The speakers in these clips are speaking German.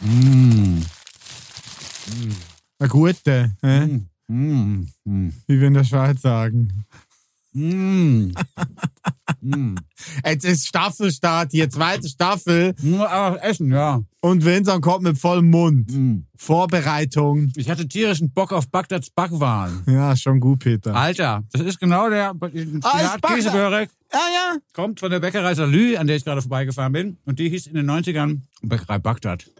Mm. Eine gute, äh? Mm. Mm. wie wir in der Schweiz sagen. Mm. mm. Jetzt ist Staffelstart hier, zweite Staffel. Nur einfach essen, ja. Und Vincent kommt mit vollem Mund. Mm. Vorbereitung. Ich hatte tierischen Bock auf Bagdads Backwaren. Ja, schon gut, Peter. Alter, das ist genau der Ah, ist. Käsebörek. Ja, ja. Kommt von der Bäckerei Salü, an der ich gerade vorbeigefahren bin. Und die hieß in den 90ern Bäckerei Bagdad.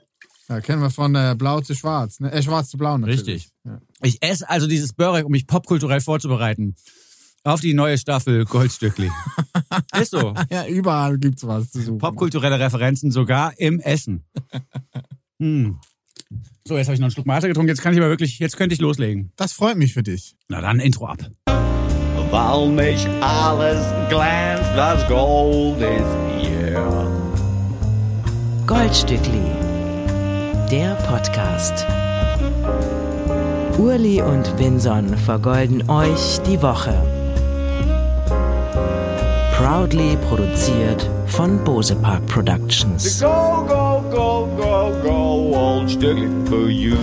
Ja, kennen wir von äh, blau zu schwarz. Ne? Äh, schwarz zu blau natürlich. Richtig. Ja. Ich esse also dieses Börek, um mich popkulturell vorzubereiten. Auf die neue Staffel Goldstückli. ist so. ja, überall gibt's was zu suchen. Popkulturelle Referenzen sogar im Essen. Hm. So, jetzt habe ich noch einen Schluck Mate getrunken. Jetzt kann ich aber wirklich, jetzt könnte ich loslegen. Das freut mich für dich. Na dann, Intro ab. Weil nicht alles glänzt, was Gold ist hier. Goldstückli, der Podcast. Urli und Vinson vergolden euch die Woche. Proudly produziert von Bose Park Productions. Go, go, go, go, go, Stückli for you.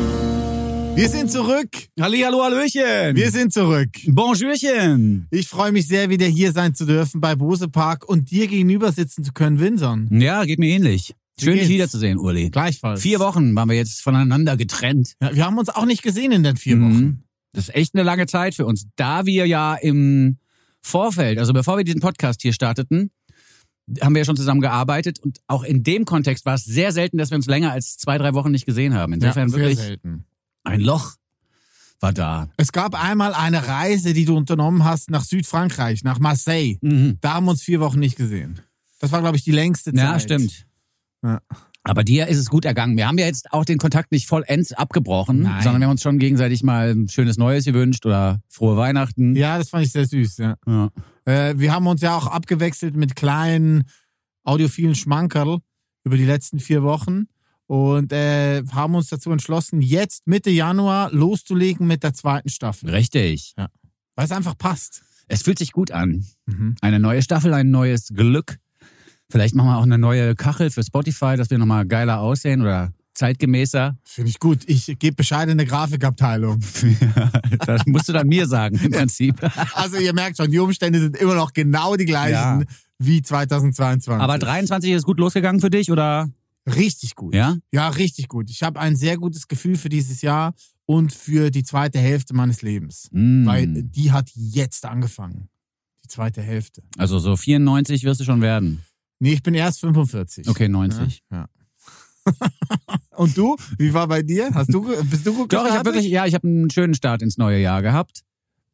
Wir sind zurück. Hallihallo, Hallöchen. Wir sind zurück. Bonjourchen. Ich freue mich sehr, wieder hier sein zu dürfen bei Bose Park und dir gegenüber sitzen zu können, Winson. Ja, geht mir ähnlich. Schön, dich wiederzusehen, Uli. Gleichfalls. Vier Wochen waren wir jetzt voneinander getrennt. Ja, wir haben uns auch nicht gesehen in den vier Wochen. Mhm. Das ist echt eine lange Zeit für uns. Da wir ja im Vorfeld, also bevor wir diesen Podcast hier starteten, haben wir ja schon zusammen gearbeitet und auch in dem Kontext war es sehr selten, dass wir uns länger als zwei, drei Wochen nicht gesehen haben. Insofern sehr wirklich selten. ein Loch war da. Es gab einmal eine Reise, die du unternommen hast nach Südfrankreich, nach Marseille. Mhm. Da haben wir uns vier Wochen nicht gesehen. Das war, glaube ich, die längste Zeit. Ja, stimmt. Ja. Aber dir ist es gut ergangen. Wir haben ja jetzt auch den Kontakt nicht vollends abgebrochen, Nein. sondern wir haben uns schon gegenseitig mal ein schönes Neues gewünscht oder frohe Weihnachten. Ja, das fand ich sehr süß, ja. Ja. Äh, wir haben uns ja auch abgewechselt mit kleinen audiophilen Schmankerl über die letzten vier Wochen und äh, haben uns dazu entschlossen, jetzt Mitte Januar loszulegen mit der zweiten Staffel. Richtig. Weil es einfach passt. Es fühlt sich gut an. Mhm. Eine neue Staffel, ein neues Glück. Vielleicht machen wir auch eine neue Kachel für Spotify, dass wir nochmal geiler aussehen oder zeitgemäßer. Finde ich gut. Ich gebe Bescheid in der Grafikabteilung. Das musst du dann mir sagen, im Prinzip. Also ihr merkt schon, die Umstände sind immer noch genau die gleichen Ja. wie 2022. Aber 23 ist gut losgegangen für dich, oder? Richtig gut. Ja? Ja, richtig gut. Ich habe ein sehr gutes Gefühl für dieses Jahr und für die zweite Hälfte meines Lebens. Mm. Weil die hat jetzt angefangen. Die zweite Hälfte. Also so 94 wirst du schon werden. Nee, ich bin erst 45. Okay, 90. Ja. Und du? Wie war bei dir? Hast du, bist du gut Doch, ich habe wirklich, ja, ich habe einen schönen Start ins neue Jahr gehabt.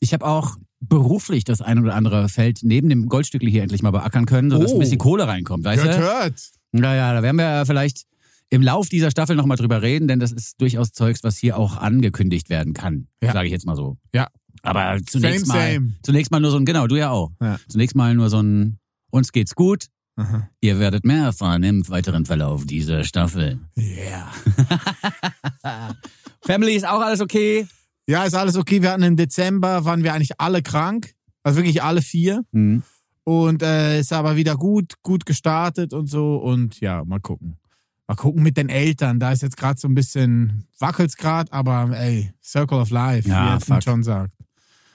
Ich habe auch beruflich das ein oder andere Feld neben dem Goldstückli hier endlich mal beackern können, sodass Oh. ein bisschen Kohle reinkommt, weißt Hört, du? hört. Naja, da werden wir vielleicht im Lauf dieser Staffel nochmal drüber reden, denn das ist durchaus Zeugs, was hier auch angekündigt werden kann, Ja. sage ich jetzt mal so. Ja. Aber zunächst Same, mal, same. zunächst mal nur so ein, genau, du ja auch. Ja. Zunächst mal nur so ein, uns geht's gut. Aha. Ihr werdet mehr erfahren im weiteren Verlauf dieser Staffel. Yeah. Family ist auch alles okay. Ja, ist alles okay. Wir hatten im Dezember, waren wir eigentlich alle krank. Also wirklich alle vier. Hm. Und äh, ist aber wieder gut, gut gestartet und so. Und ja, mal gucken. Mal gucken mit den Eltern. Da ist jetzt gerade so ein bisschen, wackelt's gerade, aber ey, Circle of Life, Ja, wie Elton. John sagt.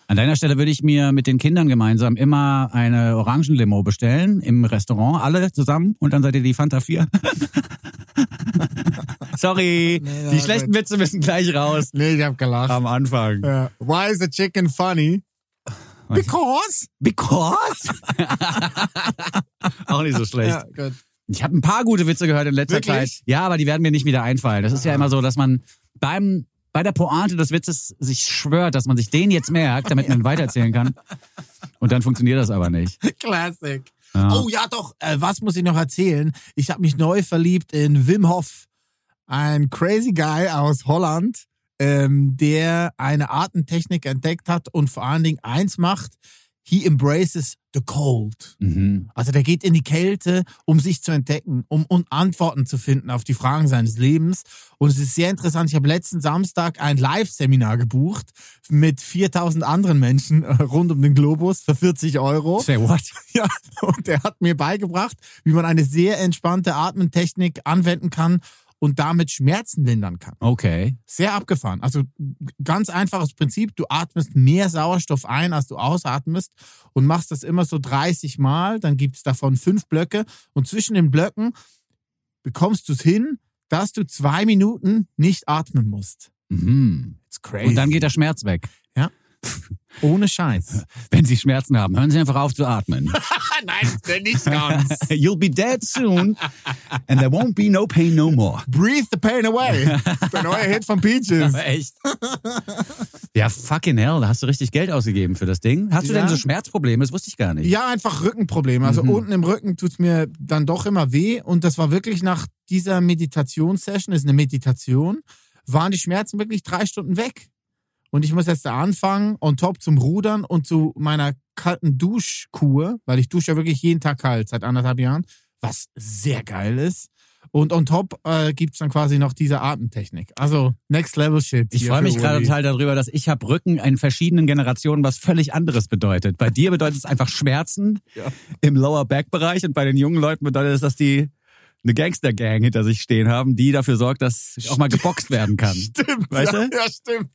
An deiner Stelle würde ich mir mit den Kindern gemeinsam immer eine Orangenlimo bestellen im Restaurant, alle zusammen und dann seid ihr die Fanta 4. Sorry, Nee, die schlechten gut. Witze müssen gleich raus. Nee, ich hab gelacht. Am Anfang. Ja. Why is the chicken funny? Because. Because? Auch nicht so schlecht. Ja, gut. Ich habe ein paar gute Witze gehört in letzter Wirklich? Zeit. Ja, aber die werden mir nicht wieder einfallen. Das ist ja immer so, dass man beim bei der Pointe des Witzes sich schwört, dass man sich den jetzt merkt, damit man ihn weitererzählen kann. Und dann funktioniert das aber nicht. Classic. Ja. Oh ja, doch. Äh, was muss ich noch erzählen? Ich habe mich neu verliebt in Wim Hof, ein crazy Guy aus Holland, ähm, der eine Artentechnik entdeckt hat und vor allen Dingen eins macht: He embraces the cold. Mhm. Also der geht in die Kälte, um sich zu entdecken, um, um Antworten zu finden auf die Fragen seines Lebens. Und es ist sehr interessant. Ich habe letzten Samstag ein Live-Seminar gebucht mit 4000 anderen Menschen äh, rund um den Globus für 40 Euro. Say what? Ja, und der hat mir beigebracht, wie man eine sehr entspannte Atmentechnik anwenden kann, und damit Schmerzen lindern kann. Okay. Sehr abgefahren. Also ganz einfaches Prinzip. Du atmest mehr Sauerstoff ein, als du ausatmest und machst das immer so 30 Mal. Dann gibt es davon fünf Blöcke und zwischen den Blöcken bekommst du es hin, dass du zwei Minuten nicht atmen musst. Mhm. It's crazy. Und dann geht der Schmerz weg. Ohne Scheiß. Wenn Sie Schmerzen haben, hören Sie einfach auf zu atmen. Nein, nicht ganz. You'll be dead soon and there won't be no pain no more. Breathe the pain away. Der neue Hit von Peaches. echt? ja, fucking hell, da hast du richtig Geld ausgegeben für das Ding. Hast du Ja. denn so Schmerzprobleme? Das wusste ich gar nicht. Ja, einfach Rückenprobleme. Also Mhm. unten im Rücken tut's mir dann doch immer weh. Und das war wirklich nach dieser Meditationssession, ist eine Meditation, waren die Schmerzen wirklich drei Stunden weg. Und ich muss jetzt da anfangen, on top zum Rudern und zu meiner kalten Duschkur, weil ich dusche ja wirklich jeden Tag kalt seit anderthalb Jahren, was sehr geil ist. Und on top äh, gibt's dann quasi noch diese Atemtechnik. Also Next Level Shit. Ich freue mich gerade total darüber, dass ich habe Rücken in verschiedenen Generationen was völlig anderes bedeutet. Bei dir bedeutet es einfach Schmerzen Ja. im Lower Back Bereich und bei den jungen Leuten bedeutet es, dass die eine Gangster Gang hinter sich stehen haben, die dafür sorgt, dass auch mal geboxt werden kann. Stimmt. Weißt ja, du? ja, stimmt.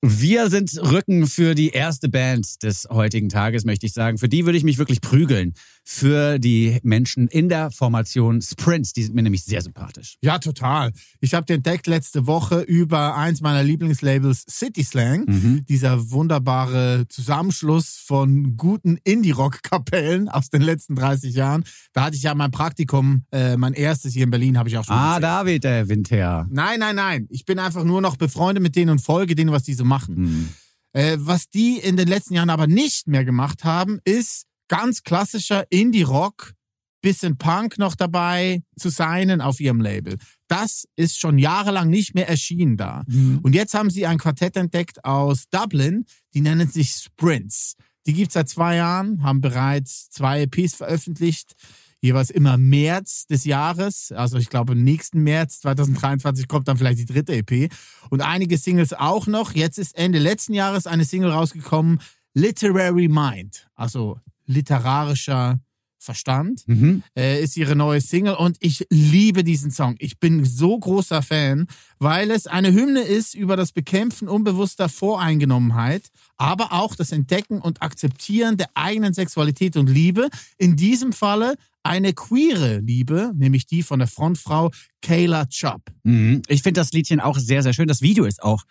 Wir sind Rücken für die erste Band des heutigen Tages, möchte ich sagen. Für die würde ich mich wirklich prügeln. Für die Menschen in der Formation Sprints. Die sind mir nämlich sehr sympathisch. Ja, total. Ich habe den entdeckt letzte Woche über eins meiner Lieblingslabels City Slang. Mhm. Dieser wunderbare Zusammenschluss von guten Indie-Rock-Kapellen aus den letzten 30 Jahren. Da hatte ich ja mein Praktikum, äh, mein erstes hier in Berlin, habe ich auch schon Ah, erzählt. David, der Winter. Nein, nein, nein. Ich bin einfach nur noch befreundet mit denen und folge denen, was die so machen. Mhm. Äh, was die in den letzten Jahren aber nicht mehr gemacht haben, ist ganz klassischer Indie-Rock, bisschen Punk noch dabei zu signen auf ihrem Label. Das ist schon jahrelang nicht mehr erschienen da. Und jetzt haben sie ein Quartett entdeckt aus Dublin, die nennen sich Sprints. Die gibt's seit zwei Jahren, haben bereits zwei EPs veröffentlicht, jeweils immer März des Jahres. Also ich glaube, im nächsten März 2023 kommt dann vielleicht die dritte EP. Und einige Singles auch noch. Jetzt ist Ende letzten Jahres eine Single rausgekommen, Literary Mind, also literarischer Verstand Mhm. äh, ist ihre neue Single und ich liebe diesen Song. Ich bin so großer Fan, weil es eine Hymne ist über das Bekämpfen unbewusster Voreingenommenheit, aber auch das Entdecken und Akzeptieren der eigenen Sexualität und Liebe. In diesem Falle eine queere Liebe, nämlich die von der Frontfrau Kayla Chubb. Mhm. Ich finde das Liedchen auch sehr, sehr schön. Das Video ist auch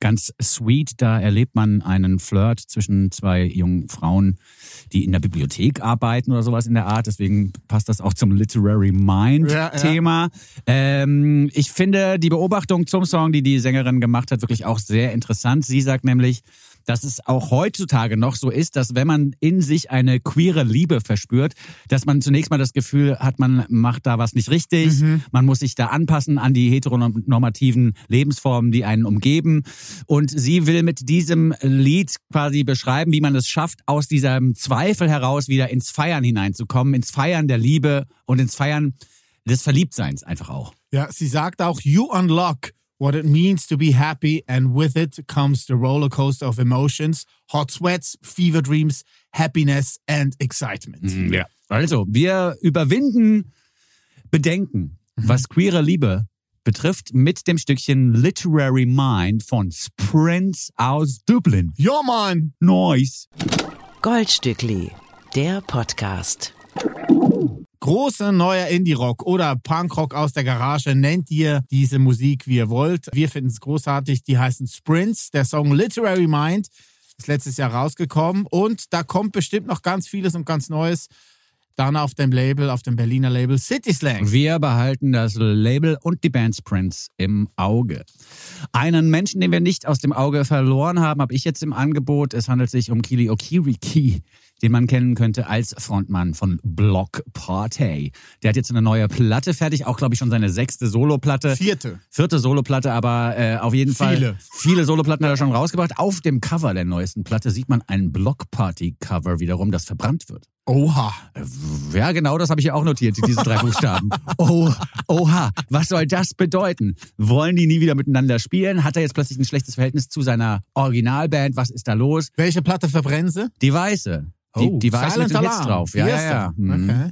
ganz sweet. Da erlebt man einen Flirt zwischen zwei jungen Frauen, die in der Bibliothek arbeiten oder sowas in der Art. Deswegen passt das auch zum Literary Mind Ja, ja. Thema. Ähm, ich finde die Beobachtung zum Song, die die Sängerin gemacht hat, wirklich auch sehr interessant. Sie sagt nämlich, dass es auch heutzutage noch so ist, dass wenn man in sich eine queere Liebe verspürt, dass man zunächst mal das Gefühl hat, man macht da was nicht richtig, man muss sich da anpassen an die heteronormativen Lebensformen, die einen umgeben. Und sie will mit diesem Lied quasi beschreiben, wie man es schafft, aus diesem Zweifel heraus wieder ins Feiern hineinzukommen, ins Feiern der Liebe und ins Feiern des Verliebtseins einfach auch. Ja, sie sagt auch, you unlock what it means to be happy and with it comes the roller coaster of emotions, hot sweats, fever dreams, happiness and excitement. Ja. Also, wir überwinden Bedenken, was queere Liebe betrifft, mit dem Stückchen Literary Mind von Sprints aus Dublin. Ja, Mann! Nice. Goldstückli, der Podcast. Großer neuer Indie-Rock oder Punkrock aus der Garage, nennt ihr diese Musik, wie ihr wollt. Wir finden es großartig. Die heißen Sprints. Der Song Literary Mind ist letztes Jahr rausgekommen und da kommt bestimmt noch ganz vieles und ganz Neues. Dann auf dem Label, auf dem Berliner Label City Slang. Wir behalten das Label und die Band Sprints im Auge. Einen Menschen, den wir nicht aus dem Auge verloren haben, habe ich jetzt im Angebot. Es handelt sich um Kili Okiriki, den man kennen könnte als Frontmann von Block Party. Der hat jetzt eine neue Platte fertig, auch glaube ich schon seine sechste Soloplatte. Vierte. Vierte Soloplatte, aber äh, auf jeden Fall Viele. viele Soloplatten hat er schon rausgebracht. Auf dem Cover der neuesten Platte sieht man ein Block Party Cover wiederum, das verbrannt wird. Oha. Ja, genau, das habe ich ja auch notiert, diese drei Buchstaben. Oh, oha, was soll das bedeuten? Wollen die nie wieder miteinander spielen? Hat er jetzt plötzlich ein schlechtes Verhältnis zu seiner Originalband? Was ist da los? Welche Platte verbrennen sie? Die Weiße. Die, die war Silent mit Hits drauf. Ja, ja, ja. Mhm. Okay.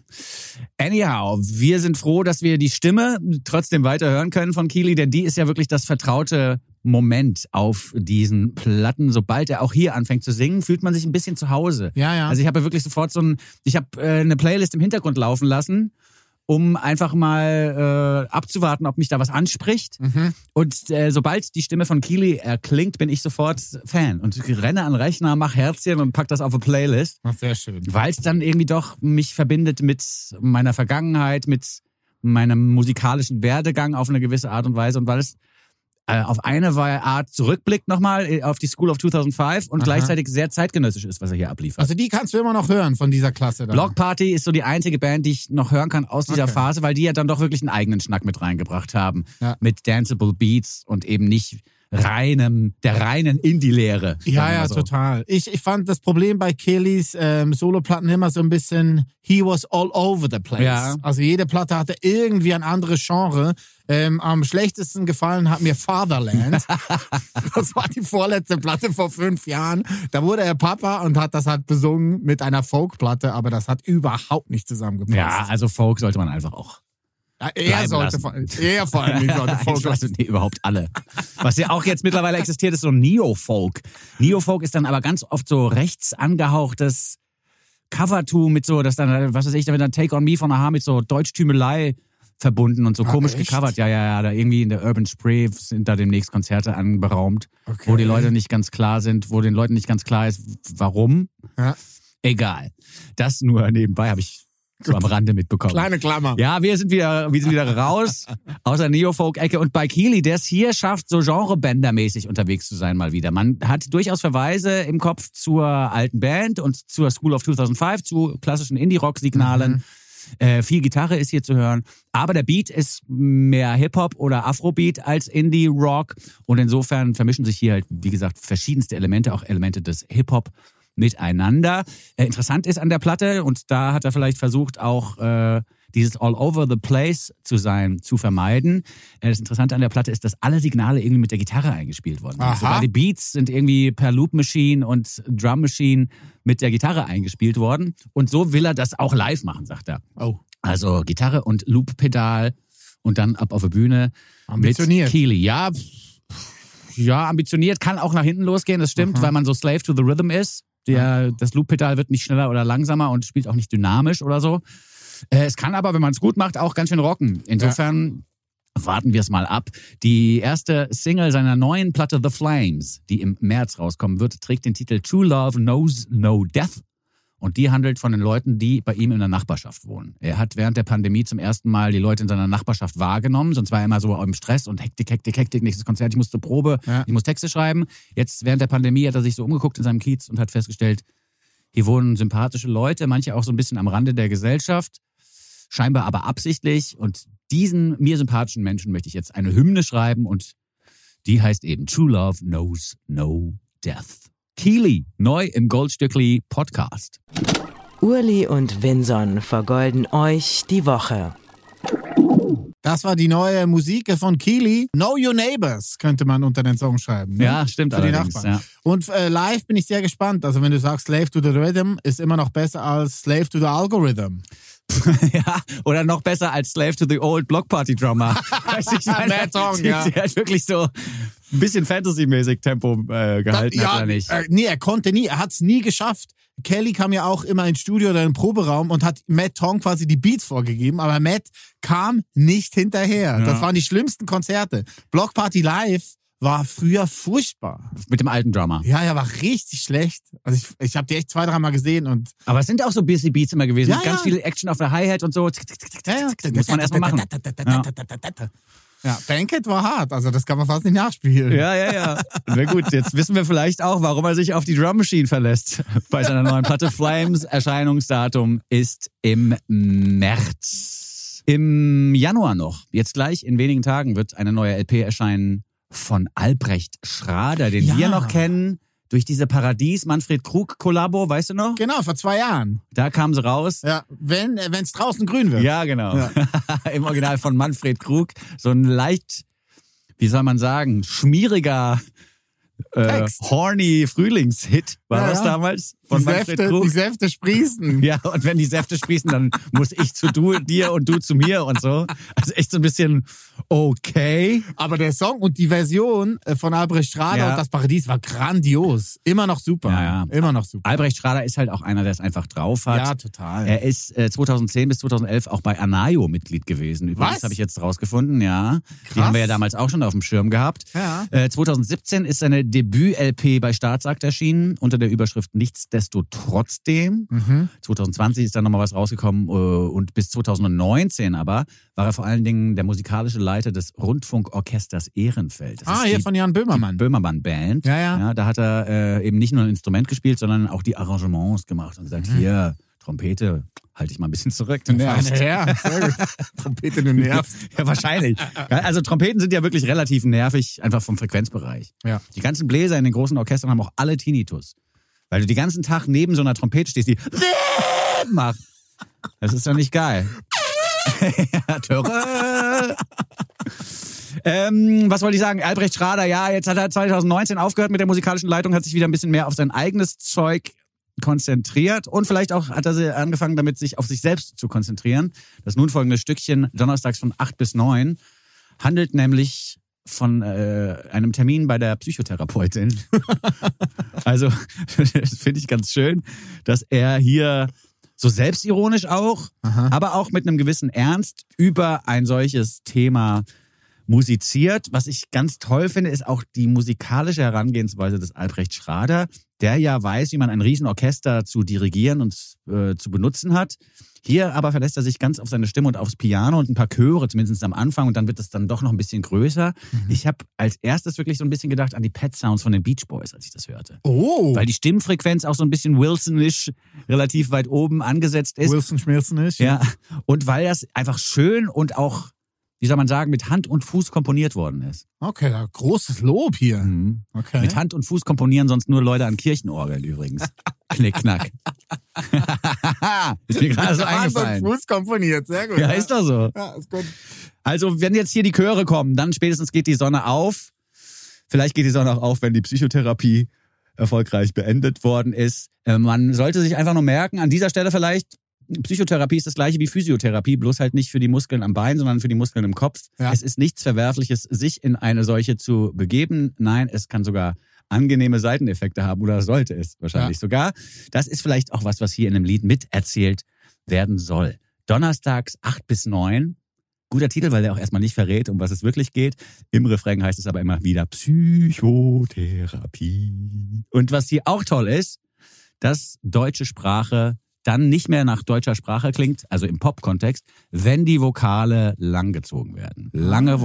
Anyhow, wir sind froh, dass wir die Stimme trotzdem weiter hören können von Keely, denn die ist ja wirklich das vertraute Moment auf diesen Platten. Sobald er auch hier anfängt zu singen, fühlt man sich ein bisschen zu Hause. Ja, ja. Also ich habe ja wirklich sofort so ein, ich habe äh, eine Playlist im Hintergrund laufen lassen, um einfach mal äh, abzuwarten, ob mich da was anspricht. Mhm. Und äh, sobald die Stimme von Keely erklingt, bin ich sofort Fan und renne an den Rechner, mach Herzchen und pack das auf eine Playlist Ach, sehr schön. weil es dann irgendwie doch mich verbindet mit meiner Vergangenheit, mit meinem musikalischen Werdegang auf eine gewisse Art und Weise und weil es auf eine Art zurückblickt nochmal äh, auf die School of 2005 und Aha. gleichzeitig sehr zeitgenössisch ist, was er hier abliefert. Also die kannst du immer noch hören von dieser Klasse da. Block Party ist so die einzige Band, die ich noch hören kann aus dieser Okay. Phase, weil die ja dann doch wirklich einen eigenen Schnack mit reingebracht haben. Ja. Mit Danceable Beats und eben nicht reinem, der reinen Indie-Lehre. Ja, ja, so. total. Ich, ich fand das Problem bei Kellys ähm, Soloplatten immer so ein bisschen, he was all over the place. Ja. Also jede Platte hatte irgendwie ein anderes Genre. Ähm, am schlechtesten gefallen hat mir Fatherland. das war die vorletzte Platte vor fünf Jahren. Da wurde er Papa und hat das halt besungen mit einer Folkplatte, aber das hat überhaupt nicht zusammengepasst. Ja, also Folk sollte man einfach auch er bleiben sollte lassen. vor, er vor allem sollte Folk weiß nicht, überhaupt alle. Was ja auch jetzt mittlerweile existiert, ist so Neo-Folk. Neo-Folk ist dann aber ganz oft so rechts angehauchtes Covertool mit so, das dann, was weiß ich, da wird dann Take on Me von Aha mit so Deutschtümelei verbunden und so Ah, komisch echt? gecovert. Ja, ja, ja, da irgendwie in der Urban Spree sind da demnächst Konzerte anberaumt, Okay. wo die Leute nicht ganz klar sind, wo den Leuten nicht ganz klar ist, warum. Ja. Egal. Das nur nebenbei habe ich so am Rande mitbekommen. Kleine Klammer. Ja, wir sind wieder, wir sind wieder raus aus der Neofolk-Ecke. Und bei Keely, der es hier schafft, so Genrebänder-mäßig unterwegs zu sein mal wieder. Man hat durchaus Verweise im Kopf zur alten Band und zur School of 2005, zu klassischen Indie-Rock-Signalen. Äh, viel Gitarre ist hier zu hören. Aber der Beat ist mehr Hip-Hop oder Afrobeat als Indie-Rock. Und insofern vermischen sich hier halt, wie gesagt, verschiedenste Elemente, auch Elemente des Hip-Hop miteinander. Äh, interessant ist an der Platte, und da hat er vielleicht versucht, auch äh, dieses All Over the Place zu sein, zu vermeiden. Äh, das Interessante an der Platte ist, dass alle Signale irgendwie mit der Gitarre eingespielt worden sind. Aha. Sogar die Beats sind irgendwie per Loop Machine und Drum Machine mit der Gitarre eingespielt worden. Und so will er das auch live machen, sagt er. Oh. Also Gitarre und Loop-Pedal und dann ab auf der Bühne Ambitioniert. mit Keely. Ja, ja, ambitioniert kann auch nach hinten losgehen, das stimmt, Aha. weil man so Slave to the Rhythm ist. Der, Das Loop-Pedal wird nicht schneller oder langsamer und spielt auch nicht dynamisch oder so. Äh, es kann aber, wenn man es gut macht, auch ganz schön rocken. Insofern warten wir es mal ab. Die erste Single seiner neuen Platte The Flames, die im März rauskommen wird, trägt den Titel True Love Knows No Death. Und die handelt von den Leuten, die bei ihm in der Nachbarschaft wohnen. Er hat während der Pandemie zum ersten Mal die Leute in seiner Nachbarschaft wahrgenommen. Sonst war er immer so im Stress und Hektik, Hektik, Hektik, nächstes Konzert, ich muss zur Probe, Ja. ich muss Texte schreiben. Jetzt während der Pandemie hat er sich so umgeguckt in seinem Kiez und hat festgestellt, hier wohnen sympathische Leute, manche auch so ein bisschen am Rande der Gesellschaft, scheinbar aber absichtlich. Und diesen mir sympathischen Menschen möchte ich jetzt eine Hymne schreiben und die heißt eben True Love Knows No Death. Keely, neu im Goldstückli Podcast. Urli und Vinson vergolden euch die Woche. Das war die neue Musik von Keely. Know Your Neighbors könnte man unter den Song schreiben. ne? Ja, stimmt Für die. Nachbarn. Ja. Und äh, live bin ich sehr gespannt. Also wenn du sagst Slave to the Rhythm, ist immer noch besser als Slave to the Algorithm. ja, oder noch besser als Slave to the Old Block Party Drummer. Ich meine, Mad Song, die, ja. die hat wirklich so ein bisschen Fantasy-mäßig Tempo äh, gehalten, hat er nicht. Äh, nee, er konnte nie, er hat es nie geschafft. Kelly kam ja auch immer ins Studio oder in den Proberaum und hat Matt Tong quasi die Beats vorgegeben, aber Matt kam nicht hinterher. Ja. Das waren die schlimmsten Konzerte. Block Party Live war früher furchtbar. Mit dem alten Drummer. Ja, er war richtig schlecht. Also ich, ich habe die echt zwei, dreimal gesehen und Aber es sind auch so busy Beats immer gewesen. Ja, ganz ja. viel Action auf der Hi-Hat und so. Muss man erstmal machen. Ja. Ja, Bankhead war hart, also das kann man fast nicht nachspielen. Ja, ja, ja. Na gut, jetzt wissen wir vielleicht auch, warum er sich auf die Drum Machine verlässt. Bei seiner neuen Platte Flames. Erscheinungsdatum ist im März. Im Januar noch, jetzt gleich in wenigen Tagen, wird eine neue LP erscheinen von Albrecht Schrader, den Ja. wir noch kennen. Durch diese Paradies-Manfred-Krug-Kollabo, weißt du noch? Genau, vor zwei Jahren. Da kam sie raus. Ja, wenn es draußen grün wird. Ja, genau. Im Original von Manfred Krug. So ein leicht, wie soll man sagen, schmieriger, äh, horny Frühlingshit War Ja, das damals? Die Von Manfred Säfte, Krug? die Säfte sprießen. Ja, und wenn die Säfte sprießen, dann muss ich zu du, dir und du zu mir und so. Also echt so ein bisschen okay. Aber der Song und die Version äh, von Albrecht Schrader Ja. und das Paradies war grandios. Immer noch super. Ja. Immer noch super. Albrecht Schrader ist halt auch einer, der es einfach drauf hat. Ja, total. Er ist äh, 2010 bis 2011 auch bei Anayo Mitglied gewesen. Übrigens habe ich jetzt rausgefunden, ja. Die Krass. haben wir ja damals auch schon auf dem Schirm gehabt. Ja. Äh, 2017 ist seine Debüt-LP bei Staatsakt erschienen unter der Überschrift Nichtsdestotrotzdem. Mhm. 2020 ist dann nochmal was rausgekommen äh, und bis 2019 aber war er vor allen Dingen der musikalische Leiter des Rundfunkorchesters Ehrenfeld. Das Ah, hier die von Jan Böhmermann. Böhmermann Band. Ja, ja. Da hat er äh, eben nicht nur ein Instrument gespielt, sondern auch die Arrangements gemacht und Mhm. gesagt, hier, Trompete, halte ich mal ein bisschen zurück, du nervst. Gut. Trompete, du nervst. Ja, wahrscheinlich. Ja, Also Trompeten sind ja wirklich relativ nervig, einfach vom Frequenzbereich. Ja. Die ganzen Bläser in den großen Orchestern haben auch alle Tinnitus. Weil du den ganzen Tag neben so einer Trompete stehst, die macht. Das ist doch nicht geil. Ähm, was wollte ich sagen? Albrecht Schrader, ja, jetzt hat er 2019 aufgehört mit der musikalischen Leitung, hat sich wieder ein bisschen mehr auf sein eigenes Zeug konzentriert und vielleicht auch hat er angefangen damit, sich auf sich selbst zu konzentrieren. Das nun folgende Stückchen, donnerstags von 8 bis 9, handelt nämlich von äh, einem Termin bei der Psychotherapeutin. also, das finde ich ganz schön, dass er hier so selbstironisch auch, Aha. aber auch mit einem gewissen Ernst über ein solches Thema musiziert. Was ich ganz toll finde, ist auch die musikalische Herangehensweise des Albrecht Schrader, der ja weiß, wie man ein Riesenorchester zu dirigieren und äh, zu benutzen hat. Hier aber verlässt er sich ganz auf seine Stimme und aufs Piano und ein paar Chöre, zumindest am Anfang, und dann wird es dann doch noch ein bisschen größer. Ich habe als erstes wirklich so ein bisschen gedacht an die Pet Sounds von den Beach Boys, als ich das hörte. Oh. Weil die Stimmfrequenz auch so ein bisschen Wilsonisch relativ weit oben angesetzt ist. Wilson Schmilson ist. Ja, und weil das einfach schön und auch, wie soll man sagen, mit Hand und Fuß komponiert worden ist. Okay, großes Lob hier. Mhm. Okay. Mit Hand und Fuß komponieren sonst nur Leute an Kirchenorgeln übrigens. Knick, knack. ist mir gerade so Hand und eingefallen. Fuß komponiert, sehr gut. Ja, ist doch so. Ja, ist gut. Also, wenn jetzt hier die Chöre kommen, dann spätestens geht die Sonne auf. Vielleicht geht die Sonne auch auf, wenn die Psychotherapie erfolgreich beendet worden ist. Äh, Man sollte sich einfach nur merken, an dieser Stelle vielleicht, Psychotherapie ist das gleiche wie Physiotherapie, bloß halt nicht für die Muskeln am Bein, sondern für die Muskeln im Kopf. Ja. Es ist nichts Verwerfliches, sich in eine solche zu begeben. Nein, es kann sogar angenehme Seiteneffekte haben oder sollte es wahrscheinlich Ja. sogar. Das ist vielleicht auch was, was hier in dem Lied miterzählt werden soll. Donnerstags 8 bis 9. Guter Titel, weil der auch erstmal nicht verrät, um was es wirklich geht. Im Refrain heißt es aber immer wieder Psychotherapie. Und was hier auch toll ist, dass deutsche Sprache dann nicht mehr nach deutscher Sprache klingt, also im Pop-Kontext, wenn die Vokale langgezogen werden. Lange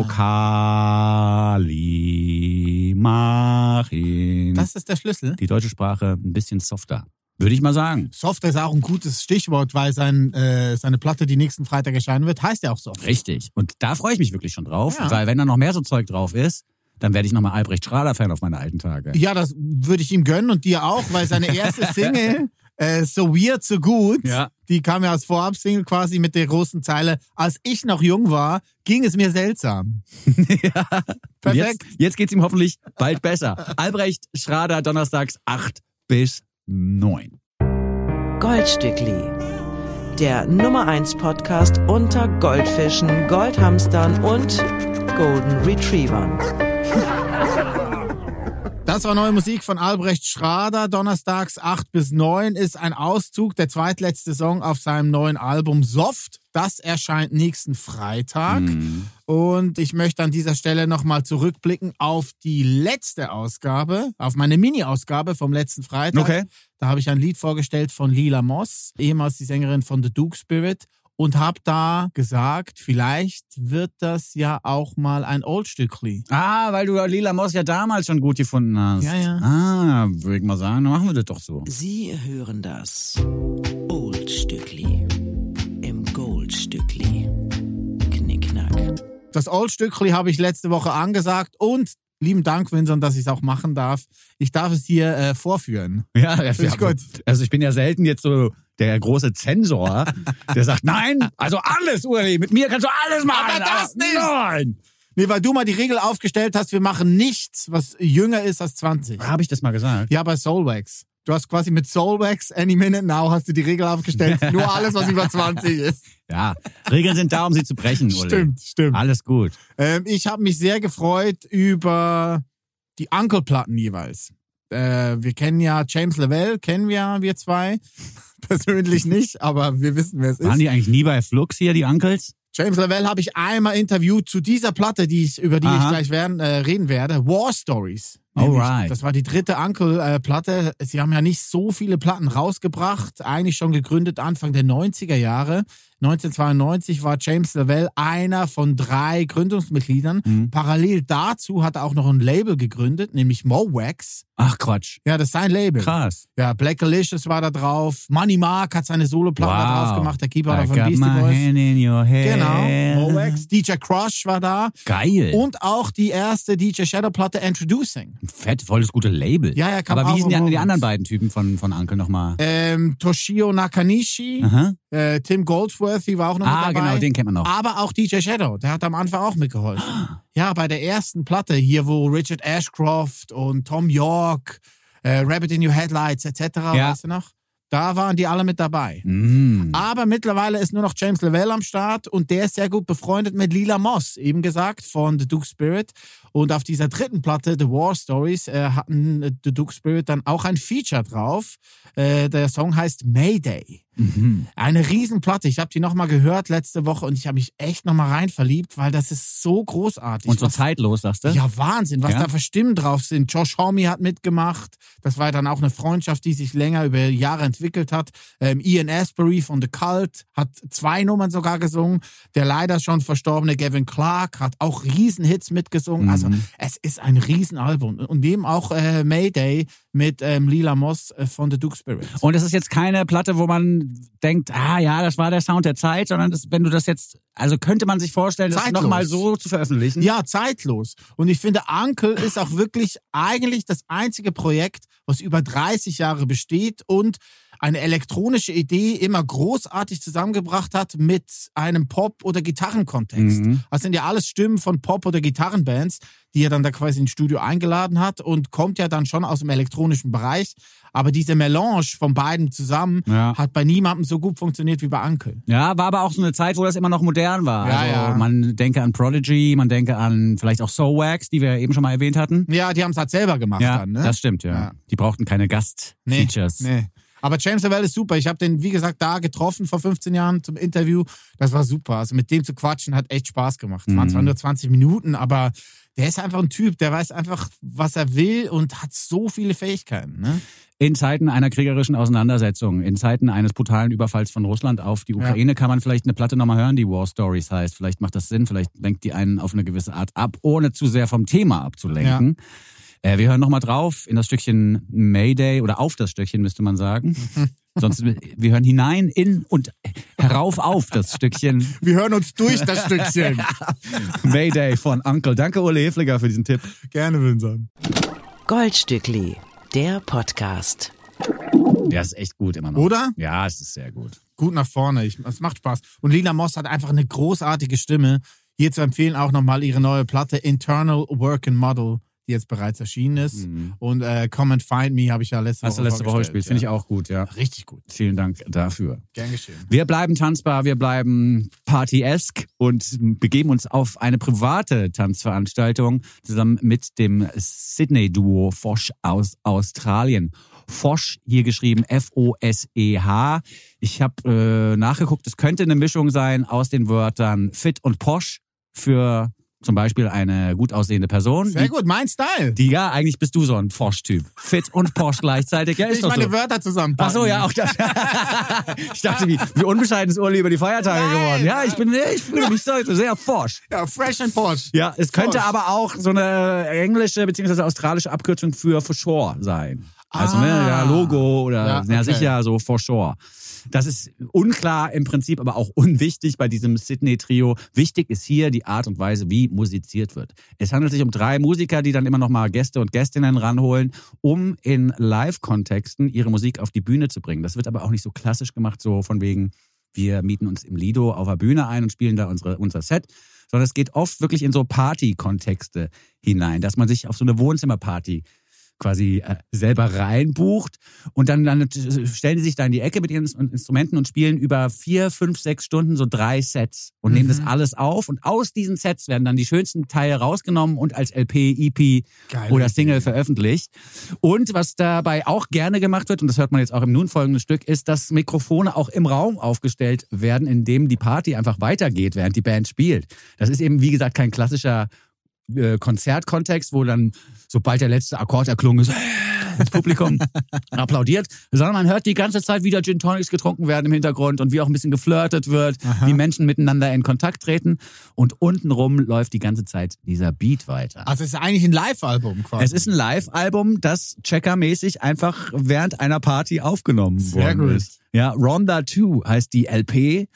Vokali machen Das ist der Schlüssel. die deutsche Sprache ein bisschen softer. Würde ich mal sagen. Software ist auch ein gutes Stichwort, weil sein, äh, seine Platte, die nächsten Freitag erscheinen wird, heißt ja auch so. Richtig. Und da freue ich mich wirklich schon drauf, Ja. weil wenn da noch mehr so Zeug drauf ist, dann werde ich nochmal Albrecht Schrader-Fan auf meine alten Tage. Ja, das würde ich ihm gönnen und dir auch, weil seine erste Single, äh, So Weird, So Good, Ja. die kam ja als Vorab-Single quasi mit der großen Zeile, als ich noch jung war, ging es mir seltsam. ja. Perfekt. Jetzt, jetzt geht's ihm hoffentlich bald besser. Albrecht Schrader, donnerstags 8 bis 9. Goldstückli. Der Nummer 1 Podcast unter Goldfischen, Goldhamstern und Golden Retrievern. Das war neue Musik von Albrecht Schrader. Donnerstags 8 bis 9 ist ein Auszug, der zweitletzte Song auf seinem neuen Album Soft. Das erscheint nächsten Freitag. Mhm. Und ich möchte an dieser Stelle nochmal zurückblicken auf die letzte Ausgabe, auf meine Mini-Ausgabe vom letzten Freitag. Okay. Da habe ich ein Lied vorgestellt von Lila Moss, ehemals die Sängerin von The Duke Spirit. Und habe da gesagt, vielleicht wird das ja auch mal ein Oldstückli. Ah, weil du Lila Moss ja damals schon gut gefunden hast. Ja, ja. Ah, würde ich mal sagen, dann machen wir das doch so. Sie hören das Oldstückli im Goldstückli. Knickknack. Das Oldstückli habe ich letzte Woche angesagt und lieben Dank, Vincent, dass ich es auch machen darf. Ich darf es hier äh, vorführen. Ja, ja, ich gut. Also ich bin ja selten jetzt so der große Zensor, der sagt, nein, also alles, Uli, mit mir kannst du alles machen. Aber das nicht. Nein. Nee, weil du mal die Regel aufgestellt hast, wir machen nichts, was jünger ist als 20. Habe ich das mal gesagt? Ja, bei Soulwax. Du hast quasi mit Soulwax Any Minute Now hast du die Regel aufgestellt. Nur alles, was über 20 ist. Ja, Regeln sind da, um sie zu brechen, Uli. Stimmt, stimmt. Alles gut. Ähm, ich habe mich sehr gefreut über die Uncle-Platten jeweils. Äh, wir kennen ja James Lavelle, kennen wir, wir zwei. Persönlich nicht, aber wir wissen, wer es Waren ist. die eigentlich nie bei Flux hier, die Uncles? James Lavelle habe ich einmal interviewt zu dieser Platte, die ich, über die ich Aha. gleich werden, äh, reden werde. War Stories. Alright. Das war die dritte Uncle-Platte. Sie haben ja nicht so viele Platten rausgebracht. Eigentlich schon gegründet Anfang der 90er Jahre. 1992 war James Lavelle einer von drei Gründungsmitgliedern. Mhm. Parallel dazu hat er auch noch ein Label gegründet, nämlich Mowax. Ach Quatsch. Ja, das ist sein Label. Krass. Ja, Black Alicious war da drauf. Money Mark hat seine Soloplatte da drauf gemacht, der Keyboarder I von Beastie Boys. hand in your hand. Genau, Mowax. DJ Crush war da. Geil. Und auch die erste DJ Shadow Platte Introducing. Fett, voll das gute Label. Ja, ja, kam Aber auch wie hießen die, die anderen beiden Typen von, von Uncle nochmal? Ähm, Toshio Nakanishi, äh, Tim Goldsworthy war auch noch Ah, mit dabei. genau, den kennt man noch. Aber auch DJ Shadow, der hat am Anfang auch mitgeholfen. Ja, bei der ersten Platte hier, wo Richard Ashcroft und Tom York, äh, Rabbit in Your Headlights etc., Ja. weißt du noch? Da waren die alle mit dabei. Mm. Aber mittlerweile ist nur noch James Lavelle am Start und der ist sehr gut befreundet mit Lila Moss, eben gesagt, von The Duke Spirit. Und auf dieser dritten Platte, The War Stories, äh, hatten äh, The Duke Spirit dann auch ein Feature drauf. Äh, der Song heißt Mayday. Mhm. Eine Riesenplatte. Ich habe die nochmal gehört letzte Woche und ich habe mich echt nochmal rein verliebt, weil das ist so großartig. Und so Was- zeitlos, sagst du? ja, Wahnsinn, was Ja. da für Stimmen drauf sind. Josh Homme hat mitgemacht. Das war dann auch eine Freundschaft, die sich länger über Jahre entwickelt hat. Ähm, Ian Asbury von The Cult hat zwei Nummern sogar gesungen. Der leider schon verstorbene Gavin Clark hat auch Riesenhits mitgesungen. Also Mhm. es ist ein Riesenalbum. Und dem auch äh, Mayday mit ähm, Lila Moss äh, von The Duke Spirit. Und es ist jetzt keine Platte, wo man denkt, ah ja, das war der Sound der Zeit, sondern das, wenn du das jetzt, also könnte man sich vorstellen, das nochmal so zu veröffentlichen. Ja, zeitlos. Und ich finde, Uncle ist auch wirklich eigentlich das einzige Projekt, was über 30 Jahre besteht und eine elektronische Idee immer großartig zusammengebracht hat mit einem Pop- oder Gitarrenkontext. Mhm. Das sind ja alles Stimmen von Pop- oder Gitarrenbands, die er dann da quasi ins Studio eingeladen hat und kommt ja dann schon aus dem elektronischen Bereich. Aber diese Melange von beiden zusammen Ja. hat bei niemandem so gut funktioniert wie bei Uncle. Ja, war aber auch so eine Zeit, wo das immer noch modern war. Ja, also ja. man denke an Prodigy, man denke an vielleicht auch So Wax, die wir eben schon mal erwähnt hatten. Ja, die haben es halt selber gemacht Ja, dann, ne? das stimmt, ja. Ja. Die brauchten keine Nee, Gast-Features. Nee. Aber James Lavelle ist super. Ich habe den, wie gesagt, da getroffen vor 15 Jahren zum Interview. Das war super. Also mit dem zu quatschen hat echt Spaß gemacht. Es waren Mhm. zwar nur 20 Minuten, aber der ist einfach ein Typ, der weiß einfach, was er will und hat so viele Fähigkeiten. Ne? In Zeiten einer kriegerischen Auseinandersetzung, in Zeiten eines brutalen Überfalls von Russland auf die Ukraine, kann man vielleicht eine Platte nochmal hören, die War Stories heißt. Vielleicht macht das Sinn, vielleicht lenkt die einen auf eine gewisse Art ab, ohne zu sehr vom Thema abzulenken. Äh, wir hören nochmal drauf in das Stückchen Mayday oder auf das Stückchen, müsste man sagen. Sonst, wir hören hinein in und herauf auf das Stückchen Wir hören uns durch das Stückchen. Mayday von Uncle. Danke, Ole Hefliger, für diesen Tipp. Gerne, Vincent. Goldstückli, der Podcast. Der ist echt gut immer noch. Oder? Ja, es ist sehr gut. Gut nach vorne. Ich, es macht Spaß. Und Lila Moss hat einfach eine großartige Stimme. Hier zu empfehlen auch nochmal ihre neue Platte Internal Working Model, die jetzt bereits erschienen ist. Und äh, Come and Find Me habe ich ja letzte Hast du Woche letzte Woche gespielt, finde ich ja. auch gut, ja. Richtig gut. Vielen Dank dafür. Gern geschehen. Wir bleiben tanzbar, wir bleiben partyesk und begeben uns auf eine private Tanzveranstaltung zusammen mit dem Sydney-Duo Fosch aus Australien. Fosch, hier geschrieben F-O-S-E-H. Ich habe äh, nachgeguckt, es könnte eine Mischung sein aus den Wörtern fit und posch für zum Beispiel eine gut aussehende Person. Sehr die, gut, mein Style. Die, ja, eigentlich bist du so ein Fosch-Typ. Fit und posch gleichzeitig. Ja, ist ich meine so. Wörter zusammenpacken. Ach so, ja, auch das. ich dachte, wie, wie unbescheiden ist Uli über die Feiertage Nein. geworden. Ja, ich bin, ich fühle mich so, sehr forsch. Ja, fresh and posh. Ja, es könnte Forsch. aber auch so eine englische bzw. australische Abkürzung für for sure sein. Also, ne, Ah. ja, Logo oder, Ja, ja, okay. sicher, so for sure. Das ist unklar im Prinzip, aber auch unwichtig bei diesem Sydney-Trio. Wichtig ist hier die Art und Weise, wie musiziert wird. Es handelt sich um drei Musiker, die dann immer noch mal Gäste und Gästinnen ranholen, um in Live-Kontexten ihre Musik auf die Bühne zu bringen. Das wird aber auch nicht so klassisch gemacht, so von wegen, wir mieten uns im Lido auf der Bühne ein und spielen da unsere, unser Set, sondern es geht oft wirklich in so Party-Kontexte hinein, dass man sich auf so eine Wohnzimmerparty quasi äh, selber reinbucht und dann, dann stellen die sich da in die Ecke mit ihren Instrumenten und spielen über vier, fünf, sechs Stunden so drei Sets und nehmen das alles auf und aus diesen Sets werden dann die schönsten Teile rausgenommen und als LP, EP Geil. oder Single veröffentlicht. Und was dabei auch gerne gemacht wird, und das hört man jetzt auch im nun folgenden Stück, ist, dass Mikrofone auch im Raum aufgestellt werden, in dem die Party einfach weitergeht, während die Band spielt. Das ist eben, wie gesagt, kein klassischer äh, Konzertkontext, wo dann, sobald der letzte Akkord erklungen ist, das Publikum applaudiert, sondern man hört die ganze Zeit, wie da Gin Tonics getrunken werden im Hintergrund und wie auch ein bisschen geflirtet wird, wie Menschen miteinander in Kontakt treten und untenrum läuft die ganze Zeit dieser Beat weiter. Also es ist eigentlich ein Live-Album quasi. Es ist ein Live-Album, das checkermäßig einfach während einer Party aufgenommen Sehr worden gut. ist. Ja, Ronda 2 heißt die LP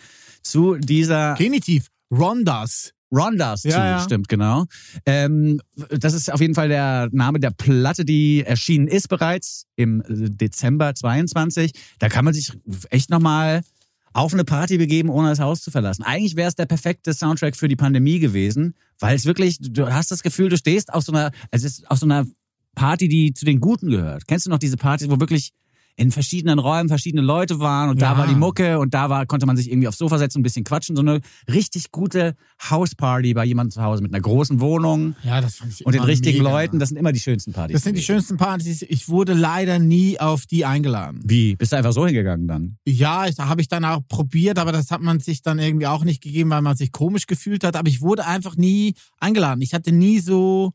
zu dieser Genitiv. Rondas. Rondas Ja, 2, ja. stimmt, genau. Ähm, das ist auf jeden Fall der Name der Platte, die erschienen ist bereits im Dezember 22. Da kann man sich echt nochmal auf eine Party begeben, ohne das Haus zu verlassen. Eigentlich wäre es der perfekte Soundtrack für die Pandemie gewesen, weil es wirklich, du hast das Gefühl, du stehst auf so einer, es ist auf so einer Party, die zu den Guten gehört. Kennst du noch diese Partys, wo wirklich in verschiedenen Räumen verschiedene Leute waren und da Ja. war die Mucke und da war, konnte man sich irgendwie aufs Sofa setzen, ein bisschen quatschen. So eine richtig gute Hausparty bei jemandem zu Hause mit einer großen Wohnung Ja, das fand ich und den richtigen mega. Leuten. Das sind immer die schönsten Partys. Das sind die schönsten Partys. Ich wurde leider nie auf die eingeladen. Wie? Bist du einfach so hingegangen dann? Ja, da habe ich dann auch probiert, aber das hat man sich dann irgendwie auch nicht gegeben, weil man sich komisch gefühlt hat. Aber ich wurde einfach nie eingeladen. Ich hatte nie so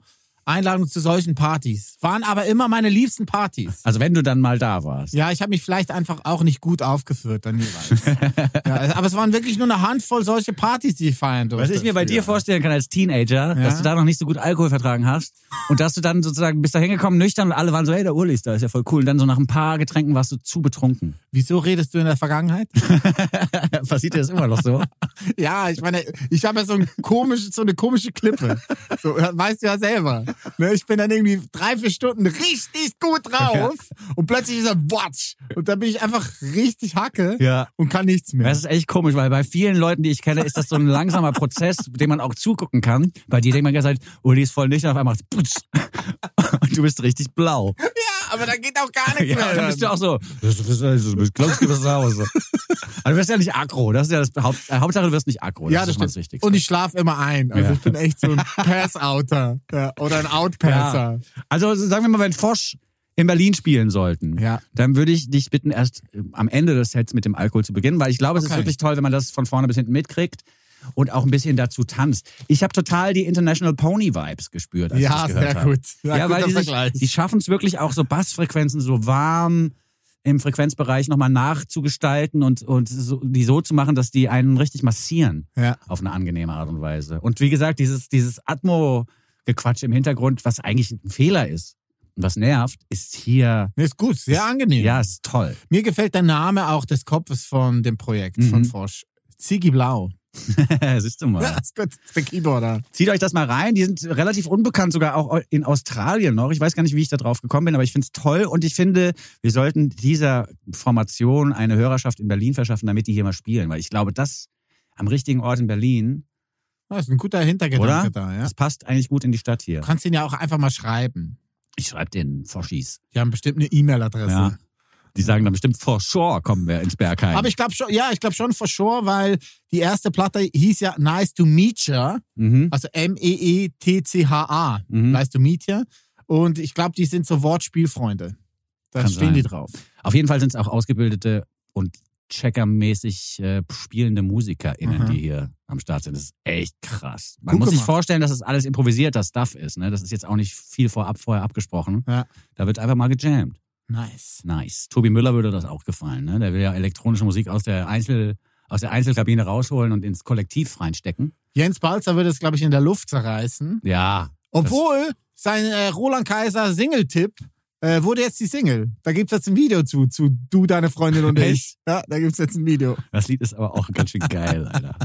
Einladungen zu solchen Partys. Waren aber immer meine liebsten Partys. Also wenn du dann mal da warst. Ja, ich habe mich vielleicht einfach auch nicht gut aufgeführt dann jeweils. ja, aber es waren wirklich nur eine Handvoll solche Partys, die ich feiern durfte. Was ich mir bei dir vorstellen kann als Teenager, Ja. dass du da noch nicht so gut Alkohol vertragen hast und dass du dann sozusagen bist da hingekommen nüchtern und alle waren so, hey, der Uli ist da, ist ja voll cool. Und dann so nach ein paar Getränken warst du zu betrunken. Wieso redest du in der Vergangenheit? Passiert dir das immer noch so? Ja, ich meine, ich habe ja so, ein komisch, so eine komische Klippe. So, weißt du ja selber. Ne, ich bin dann irgendwie drei, vier Stunden richtig gut drauf und plötzlich ist er Watsch. Und dann bin ich einfach richtig hacke Ja. und kann nichts mehr. Das ist echt komisch, weil bei vielen Leuten, die ich kenne, ist das so ein langsamer Prozess, dem man auch zugucken kann. Bei dir denkt man gesagt, Uli ist voll nüchtern, auf einmal und du bist richtig blau. ja, aber da geht auch gar nichts Ja, mehr. dann bist du auch so, du glaubst du, bist zu Hause. Aber du wirst ja nicht aggro. Das ist ja das Haupt, äh, Hauptsache, du wirst nicht aggro. Das ja, ist das schon mal das stimmt. Wichtigste. Und ich schlafe immer ein. Also Ja. ich bin echt so ein Pass-Outer ja, oder ein Outpasser. Also sagen wir mal, wenn Fosch in Berlin spielen sollten, Ja. dann würde ich dich bitten, erst äh, am Ende des Sets mit dem Alkohol zu beginnen, weil ich glaube, es ist Okay. wirklich toll, wenn man das von vorne bis hinten mitkriegt und auch ein bisschen dazu tanzt. Ich habe total die International Pony Vibes gespürt, als Ja, ich das gehört sehr habe. gut. Ja, Ja, weil die, sich, die schaffen es wirklich auch so Bassfrequenzen so warm im Frequenzbereich nochmal nachzugestalten und, und so, die so zu machen, dass die einen richtig massieren Ja. auf eine angenehme Art und Weise. Und wie gesagt, dieses, dieses Atmo-Gequatsch im Hintergrund, was eigentlich ein Fehler ist und was nervt, ist hier, ist gut, sehr angenehm. ja, ist toll. Mir gefällt der Name auch des Kopfes von dem Projekt von Mhm. Fosch. Ziggy Blau. Siehst du mal. Ja, ist gut. Ist der Keyboarder. Zieht euch das mal rein. Die sind relativ unbekannt, sogar auch in Australien noch. Ich weiß gar nicht, wie ich da drauf gekommen bin, aber ich finde es toll und ich finde, wir sollten dieser Formation eine Hörerschaft in Berlin verschaffen, damit die hier mal spielen, weil ich glaube, das am richtigen Ort in Berlin, Das ist ein guter Hintergedanke oder? da, ja. Das passt eigentlich gut in die Stadt hier. Du kannst ihn ja auch einfach mal schreiben. Ich schreibe den Foschis. Die haben bestimmt eine E-Mail-Adresse. Ja. Die sagen dann bestimmt, for sure kommen wir ins Bergheim. Aber ich glaube schon, ja, ich glaube schon for sure, weil die erste Platte hieß ja Nice to Meet Ya, mhm. also M-E-E-T-C-H-A. Mhm. Nice to Meet Ya. Und ich glaube, die sind so Wortspielfreunde. Da Kann stehen sein. die drauf. Auf jeden Fall sind es auch ausgebildete und checkermäßig äh, spielende MusikerInnen, Aha. die hier am Start sind. Das ist echt krass. Man Gut muss sich vorstellen, dass das alles improvisierter Stuff ist. Ne? Das ist jetzt auch nicht viel vorab vorher abgesprochen. Ja. Da wird einfach mal gejammt. Nice. Nice. Tobi Müller würde das auch gefallen. Ne? Der will ja elektronische Musik aus der Einzel aus der Einzelkabine rausholen und ins Kollektiv reinstecken. Jens Balzer würde es, glaube ich, in der Luft zerreißen. Ja. Obwohl sein äh, Roland Kaiser Single-Tipp äh, wurde jetzt die Single. Da gibt's jetzt ein Video zu, zu Du, deine Freundin und ich. Ja, da gibt's jetzt ein Video. Das Lied ist aber auch ganz schön geil, Alter.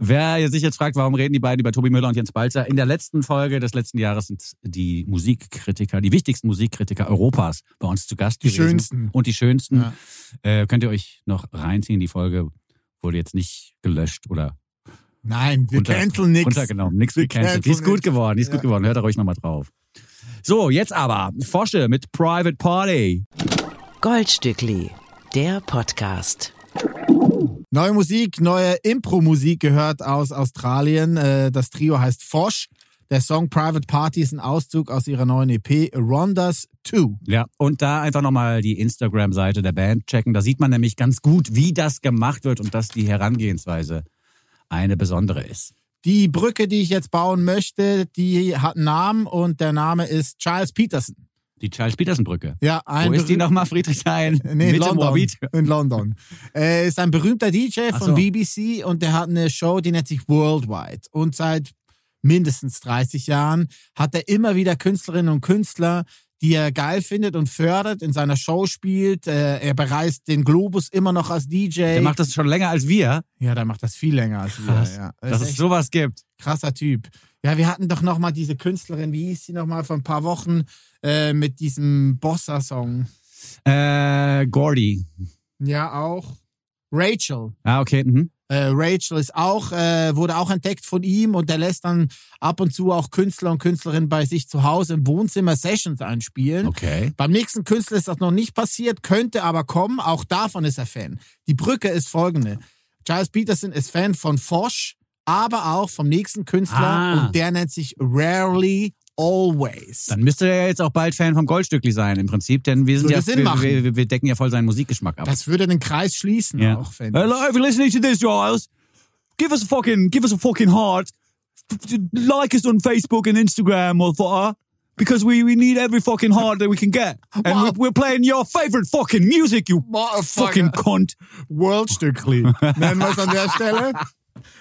Wer sich jetzt fragt, warum reden die beiden über Tobi Müller und Jens Balzer? In der letzten Folge des letzten Jahres sind die Musikkritiker, die wichtigsten Musikkritiker Europas bei uns zu Gast Die gewesen. schönsten. Und die schönsten. Ja. Äh, könnt ihr euch noch reinziehen. Die Folge wurde jetzt nicht gelöscht oder Nein, wir Unter- canceln nix. runtergenommen. Nix Wir gecancelt. Die ist gut geworden, die ist Ja. gut geworden. Hört da ruhig nochmal drauf. So, jetzt aber Fosche mit Private Party. Goldstückli, der Podcast. Neue Musik, neue Impro-Musik gehört aus Australien. Äh, Das Trio heißt Fosh. Der Song Private Party ist ein Auszug aus ihrer neuen EP Rondas 2. Ja, und da einfach nochmal die Instagram-Seite der Band checken. Da sieht man nämlich ganz gut, wie das gemacht wird und dass die Herangehensweise eine besondere ist. Die Brücke, die ich jetzt bauen möchte, die hat einen Namen und der Name ist Charles Peterson. Die Charles Peterson Brücke. Ja, ein Wo ist die nochmal, Friedrichshain? Nee, in Mitte London. In London. Er ist ein berühmter DJ von so. BBC und der hat eine Show, die nennt sich Worldwide. Und seit mindestens 30 Jahren hat er immer wieder Künstlerinnen und Künstler, die er geil findet und fördert, in seiner Show spielt. Äh, Er bereist den Globus immer noch als DJ. Der macht das schon länger als wir. ja, der macht das viel länger als wir. Krass, Ja. dass es sowas gibt. krasser Typ. Ja, wir hatten doch noch mal diese Künstlerin, wie hieß sie noch mal vor ein paar Wochen äh, mit diesem Bossa-Song. Äh, Gordy. Ja, auch. Rachel. Ah, okay. Mhm. Äh, Rachel ist auch, äh, wurde auch entdeckt von ihm und der lässt dann ab und zu auch Künstler und Künstlerinnen bei sich zu Hause im Wohnzimmer Sessions einspielen. Okay. Beim nächsten Künstler ist das noch nicht passiert, könnte aber kommen. Auch davon ist er Fan. Die Brücke ist folgende. Giles Peterson ist Fan von Fosh, aber auch vom nächsten Künstler Ah. und der nennt sich Rarely Always. Dann müsste er jetzt auch bald Fan vom Goldstückli sein, im Prinzip, denn wir sind Würde ja, Sinn wir, machen. wir, wir decken ja voll seinen Musikgeschmack ab. Das würde den Kreis schließen Ja. auch, finde Hello, if you're listening to this, Giles, give us a fucking, give us a fucking heart. Like us on Facebook and Instagram, motherfucker. Because we, we need every fucking heart that we can get. And Wow. we're, we're playing your favorite fucking music, you fucking cunt. Worldstückli. Nennen wir es an der Stelle.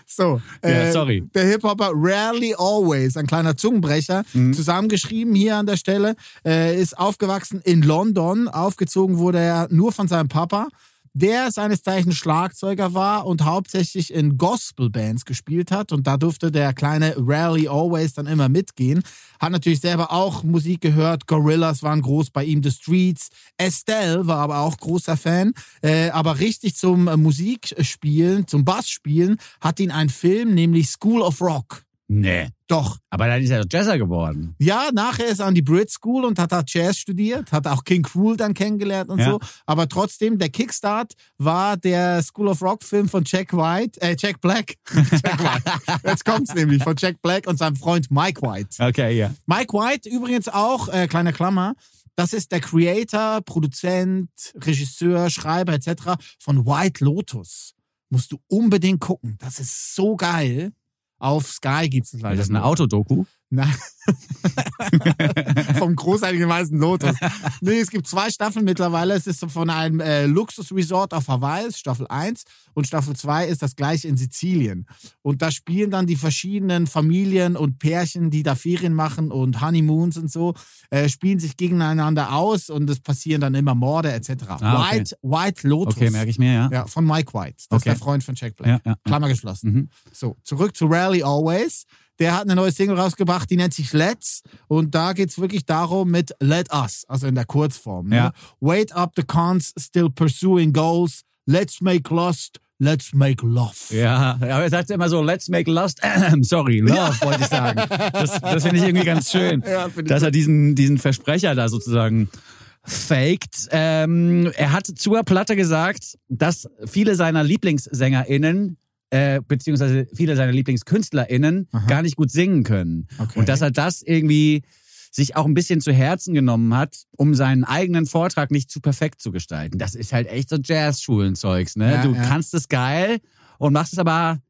So, Ja, sorry. der Hip-Hopper Rarely Always, ein kleiner Zungenbrecher, Mhm. zusammengeschrieben hier an der Stelle, äh, ist aufgewachsen in London. Aufgezogen wurde er nur von seinem Papa, der seines Zeichens Schlagzeuger war und hauptsächlich in Gospel-Bands gespielt hat. Und da durfte der kleine Rarely Always dann immer mitgehen. Hat natürlich selber auch Musik gehört. Gorillas waren groß bei ihm, The Streets. Estelle war aber auch großer Fan. Äh, aber richtig zum äh, Musikspielen, zum Bassspielen, hat ihn ein Film, nämlich School of Rock. Nee. Doch. Aber dann ist er doch Jazzer geworden. Ja, nachher ist er an die Brit School und hat da Jazz studiert, hat auch King Cruel dann kennengelernt und Ja. so. Aber trotzdem, der Kickstart war der School of Rock Film von Jack White, äh, Jack Black. Jack White. Jetzt kommt's nämlich von Jack Black und seinem Freund Mike White. Okay, ja. Mike White übrigens auch, äh, kleine Klammer, das ist der Creator, Produzent, Regisseur, Schreiber etc. von White Lotus. Musst du unbedingt gucken. Das ist so geil. Auf Sky gibt's es leider. Das ist eine. Autodoku. Nein. Vom großartigen weißen Lotus. Nee, es gibt zwei Staffeln mittlerweile. Es ist von einem äh, Luxusresort auf Hawaii, ist Staffel 1. Und Staffel 2 ist das gleiche in Sizilien. Und da spielen dann die verschiedenen Familien und Pärchen, die da Ferien machen und Honeymoons und so, äh, spielen sich gegeneinander aus und es passieren dann immer Morde etc. Ah, okay. White, White Lotus. Okay, merke ich mir, ja. Ja, von Mike White. Das ist Okay. der Freund von Jack Black. Ja, ja. Klammer geschlossen. Mhm. So, zurück zu Rally Always. Der hat eine neue Single rausgebracht, die nennt sich Let's. Und da geht's wirklich darum mit Let Us, also in der Kurzform. Ne? Ja. Wait up the cons, still pursuing goals. Let's make lust, let's make love. Ja, aber er sagt immer so, let's make lust, sorry, love, wollte ich sagen. Das, das finde ich irgendwie ganz schön, Ja, dass er diesen, diesen Versprecher da sozusagen faked. Ähm, er hat zur Platte gesagt, dass viele seiner LieblingssängerInnen äh, beziehungsweise viele seiner LieblingskünstlerInnen Aha. gar nicht gut singen können. Okay. Und dass er das irgendwie sich auch ein bisschen zu Herzen genommen hat, um seinen eigenen Vortrag nicht zu perfekt zu gestalten. Das ist halt echt so Jazz-Schulenzeugs, ne? Ja, du ja. kannst es geil und machst es aber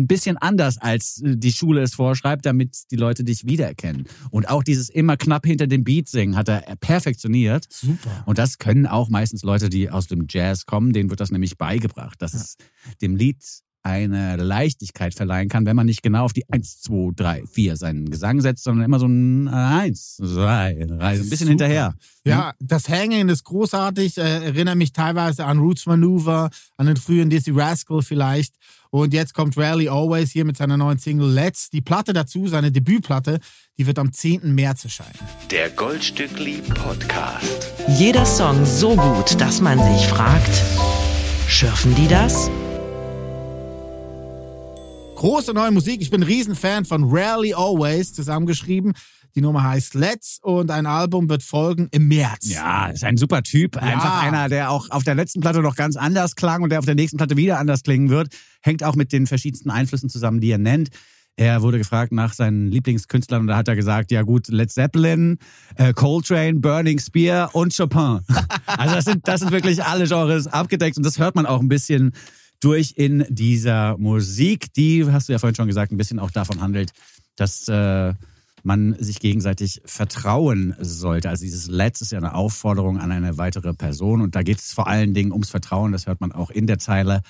ein bisschen anders, als äh, die Schule es vorschreibt, damit die Leute dich wiedererkennen. Und auch dieses immer knapp hinter dem Beat singen hat er perfektioniert. Super. Und das können auch meistens Leute, die aus dem Jazz kommen, denen wird das nämlich beigebracht, dass es dem Lied eine Leichtigkeit verleihen kann, wenn man nicht genau auf die 1, 2, 3, 4 seinen Gesang setzt, sondern immer so ein 1, 2, 3, so ein bisschen Super. hinterher. Ja, das Hanging ist großartig, äh, erinnert mich teilweise an Roots Maneuver, an den frühen Dizzy Rascal vielleicht. Und jetzt kommt Rally Always hier mit seiner neuen Single Let's. Die Platte dazu, seine Debütplatte, die wird am 10. März erscheinen. Der Goldstückli Podcast. Jeder Song so gut, dass man sich fragt, schürfen die das? Große neue Musik. Ich bin ein Riesenfan von Rarely Always zusammengeschrieben. Die Nummer heißt Let's und ein Album wird folgen im März. Ja, ist ein super Typ. Einfach einer, der auch auf der letzten Platte noch ganz anders klang und der auf der nächsten Platte wieder anders klingen wird. Hängt auch mit den verschiedensten Einflüssen zusammen, die er nennt. Er wurde gefragt nach seinen Lieblingskünstlern und da hat er gesagt, ja gut, Led Zeppelin, äh, Coltrane, Burning Spear und Chopin. Also das sind, das sind wirklich alle Genres abgedeckt und das hört man auch ein bisschen durch in dieser Musik, die, hast du ja vorhin schon gesagt, ein bisschen auch davon handelt, dass äh, man sich gegenseitig vertrauen sollte. Also dieses Let's ist ja eine Aufforderung an eine weitere Person und da geht es vor allen Dingen ums Vertrauen. Das hört man auch in der Zeile.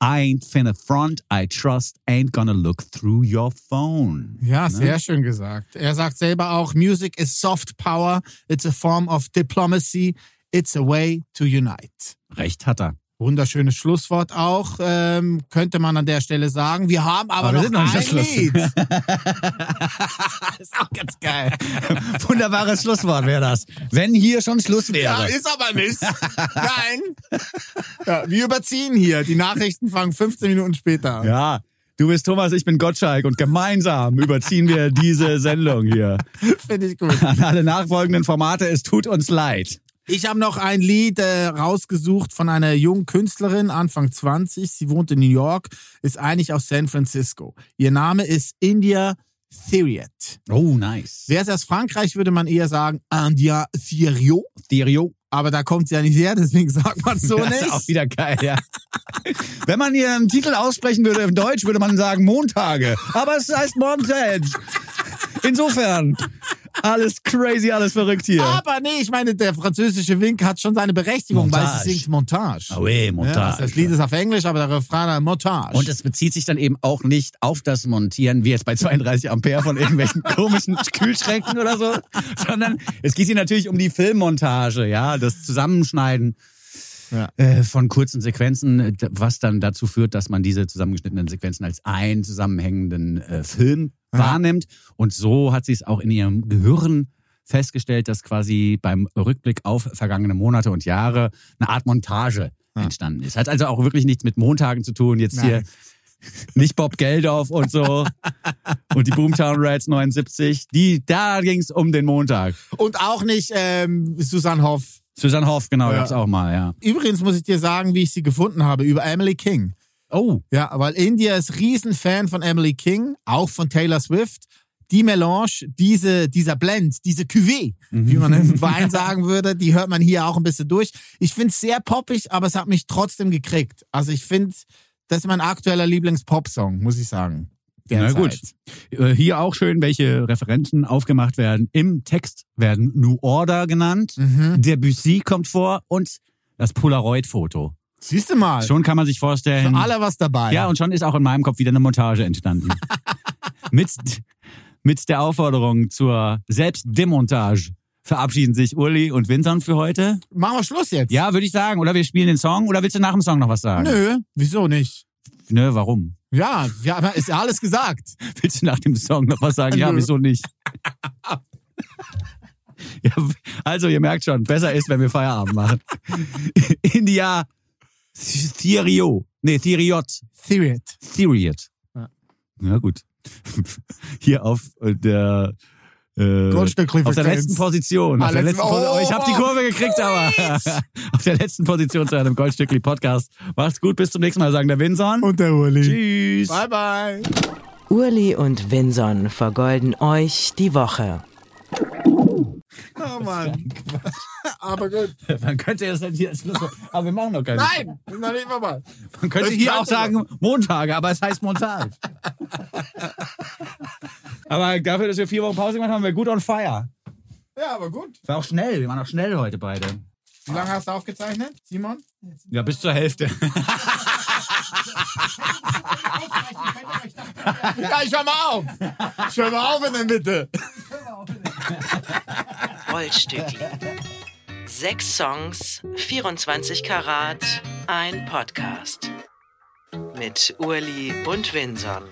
I ain't finna front, I trust, ain't gonna look through your phone. Ja, Ne? sehr schön gesagt. Er sagt selber auch, Music is soft power, it's a form of diplomacy, it's a way to unite. Recht hat er. Wunderschönes Schlusswort auch, ähm, könnte man an der Stelle sagen. Wir haben aber, Aber wir noch, ein. Lied. ist auch ganz geil. Wunderbares Schlusswort wäre das. Wenn hier schon Schluss Ja, wäre. ist aber nicht. Nein. Ja, wir überziehen hier. Die Nachrichten fangen 15 Minuten später an. Ja. Du bist Thomas, ich bin Gottschalk und gemeinsam überziehen wir diese Sendung hier. Finde ich gut. An alle nachfolgenden Formate, es tut uns leid. Ich habe noch ein Lied äh, rausgesucht von einer jungen Künstlerin, Anfang 20. Sie wohnt in New York, ist eigentlich aus San Francisco. Ihr Name ist India Theriot. Oh, nice. Wäre es aus Frankreich, würde man eher sagen India Theriot. Stereo. Aber da kommt sie ja nicht her, deswegen sagt man so das nicht. ist auch wieder geil, ja. Wenn man einen Titel aussprechen würde im Deutsch, würde man sagen Montage. Aber es heißt Montage. Insofern, alles crazy, alles verrückt hier. Aber nee, ich meine, der französische Wink hat schon seine Berechtigung, weil Montage. sie singt Montage. Ah oui, Ja, Montage. das Lied ist auf Englisch, aber der Refrain Montage. Und es bezieht sich dann eben auch nicht auf das Montieren, wie jetzt bei 32 Ampere von irgendwelchen komischen Kühlschränken oder so, sondern es geht hier natürlich um die Filmmontage, ja, das Zusammenschneiden Ja. äh, von kurzen Sequenzen, d- was dann dazu führt, dass man diese zusammengeschnittenen Sequenzen als einen zusammenhängenden äh, Film Ja. wahrnimmt. Und so hat sie es auch in ihrem Gehirn festgestellt, dass quasi beim Rückblick auf vergangene Monate und Jahre eine Art Montage Ja. entstanden ist. Hat also auch wirklich nichts mit Montagen zu tun. Jetzt hier Nein. nicht Bob Geldof und so und die Boomtown Rats 79. Die, da ging es um den Montag. Und auch nicht ähm, Susanne Hoff. Susanne Hoff, genau, Ja. gab's auch mal, ja. Übrigens muss ich dir sagen, wie ich sie gefunden habe, über Emily King. Oh, Ja, weil India ist Riesenfan von Emily King, auch von Taylor Swift. Die Melange, diese, dieser Blend, diese Cuvée, wie man im Wein sagen würde, die hört man hier auch ein bisschen durch. Ich finde es sehr poppig, aber es hat mich trotzdem gekriegt. Also ich finde, das ist mein aktueller Lieblings-Pop-Song, muss ich sagen. Na gut. Äh, Hier auch schön, welche Referenzen aufgemacht werden. Im Text werden New Order genannt, Mhm. Debussy kommt vor und das Polaroid-Foto. Siehst du mal, Schon kann man sich vorstellen. für alle was dabei. Ja, und schon ist auch in meinem Kopf wieder eine Montage entstanden. mit, mit der Aufforderung zur Selbstdemontage verabschieden sich Uli und Vincent für heute. Machen wir Schluss jetzt. Ja, würde ich sagen. Oder wir spielen den Song. Oder willst du nach dem Song noch was sagen? Nö, wieso nicht? Nö, warum? Ja, wir haben, ist ja alles gesagt. Willst du nach dem Song noch was sagen? Ja, Nö. wieso nicht? ja, also, ihr merkt schon, besser ist, wenn wir Feierabend machen. India Theriot. Nee, Theriot. Theriot. Theriot. Ja. Ja, gut. Hier auf äh, der äh, Goldstückli auf der letzten Position. Ah, Auf der letzte- letzten Oh, ich habe die Kurve gekriegt, aber auf der letzten Position zu einem Goldstückli Podcast. Macht's gut, bis zum nächsten Mal, sagen der Winson. Und der Uli. Tschüss. Bye, bye. Uli und Vinson vergolden euch die Woche. Oh Mann. Aber gut. Man könnte jetzt halt hier als Schluss, aber wir machen noch keinen. Nein, noch nicht vorbei. Man könnte Das hier auch sagen Montage, aber es heißt Montage. aber dafür, dass wir vier Wochen Pause gemacht haben, haben wir gut on fire. Ja, aber gut. War auch schnell, wir waren auch schnell heute beide. Wie lange hast du aufgezeichnet, Simon? Ja, bis zur Hälfte. Ja, ich hör mal auf. Ich hör mal auf in der Mitte. Goldstückli. Sechs Songs, 24 Karat, ein Podcast. Mit Urli und Vinson.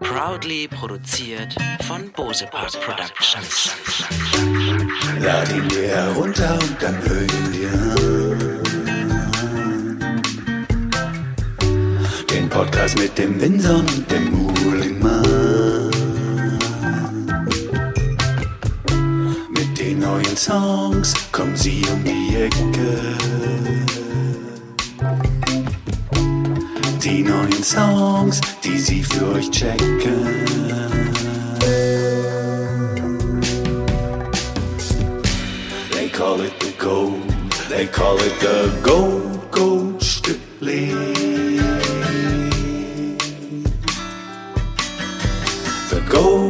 Proudly produziert von Bose Park Productions. Lad ihn dir herunter und dann hör ihn dir. Den Podcast mit dem Winson und dem Muhlingmann. neuen Songs kommen sie um die Ecke. Die neuen Songs, die sie für euch checken. They call it the gold, they call it the gold, gold Stückling. The gold.